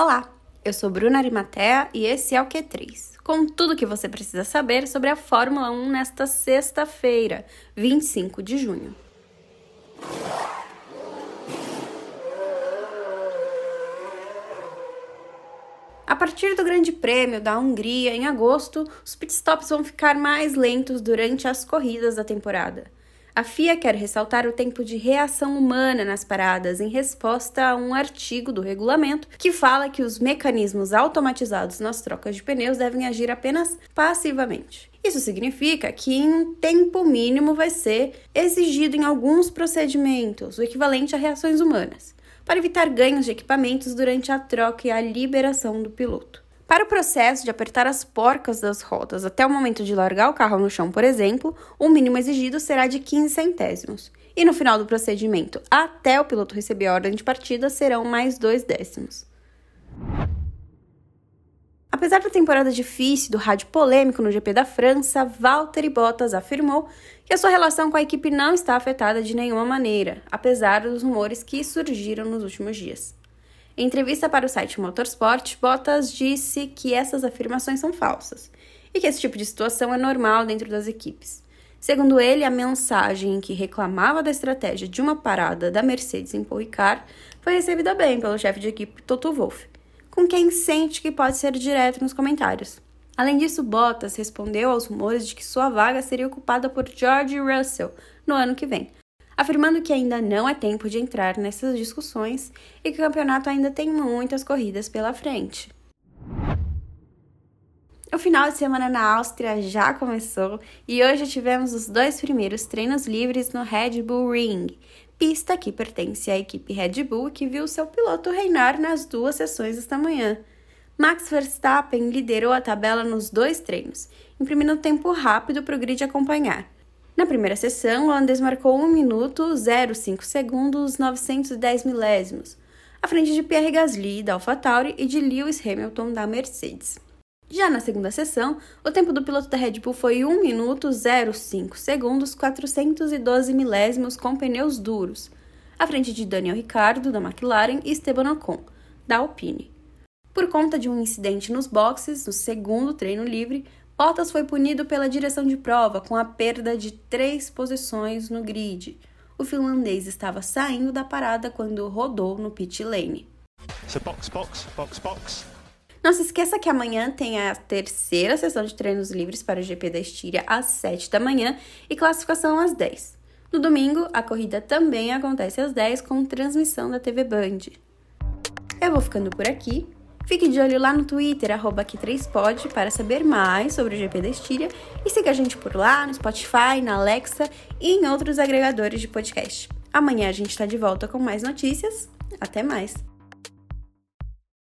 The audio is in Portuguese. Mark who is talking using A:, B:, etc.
A: Olá, eu sou Bruna Arimatea e esse é o Q3, com tudo o que você precisa saber sobre a Fórmula 1 nesta sexta-feira, 25 de junho. A partir do Grande Prêmio da Hungria, em agosto, os pitstops vão ficar mais lentos durante as corridas da temporada. A FIA quer ressaltar o tempo de reação humana nas paradas em resposta a um artigo do regulamento que fala que os mecanismos automatizados nas trocas de pneus devem agir apenas passivamente. Isso significa que um tempo mínimo vai ser exigido em alguns procedimentos, o equivalente a reações humanas, para evitar ganhos de equipamentos durante a troca e a liberação do piloto. Para o processo de apertar as porcas das rodas até o momento de largar o carro no chão, por exemplo, o mínimo exigido será de 15 centésimos. E no final do procedimento, até o piloto receber a ordem de partida, serão mais dois décimos. Apesar da temporada difícil do rádio polêmico no GP da França, Valtteri Bottas afirmou que a sua relação com a equipe não está afetada de nenhuma maneira, apesar dos rumores que surgiram nos últimos dias. Em entrevista para o site Motorsport, Bottas disse que essas afirmações são falsas e que esse tipo de situação é normal dentro das equipes. Segundo ele, a mensagem em que reclamava da estratégia de uma parada da Mercedes em Paul Ricard foi recebida bem pelo chefe de equipe Toto Wolff, com quem sente que pode ser direto nos comentários. Além disso, Bottas respondeu aos rumores de que sua vaga seria ocupada por George Russell no ano que vem, afirmando que ainda não é tempo de entrar nessas discussões e que o campeonato ainda tem muitas corridas pela frente. O final de semana na Áustria já começou e hoje tivemos os dois primeiros treinos livres no Red Bull Ring, pista que pertence à equipe Red Bull que viu seu piloto reinar nas duas sessões esta manhã. Max Verstappen liderou a tabela nos dois treinos, imprimindo tempo rápido para o grid acompanhar. Na primeira sessão, o holandês marcou 1 minuto 05 segundos 910 milésimos, à frente de Pierre Gasly da AlphaTauri e de Lewis Hamilton da Mercedes. Já na segunda sessão, o tempo do piloto da Red Bull foi 1 minuto 05 segundos 412 milésimos com pneus duros, à frente de Daniel Ricciardo da McLaren e Esteban Ocon da Alpine. Por conta de um incidente nos boxes, no segundo treino livre, Bottas foi punido pela direção de prova com a perda de três posições no grid. O finlandês estava saindo da parada quando rodou no pit lane. So box, box, box, box. Não se esqueça que amanhã tem a terceira sessão de treinos livres para o GP da Estíria às 7 da manhã e classificação às 10. No domingo, a corrida também acontece às 10 com transmissão da TV Band. Eu vou ficando por aqui. Fique de olho lá no Twitter, arroba 3pod para saber mais sobre o GP da Estíria e siga a gente por lá, no Spotify, na Alexa e em outros agregadores de podcast. Amanhã a gente está de volta com mais notícias. Até mais!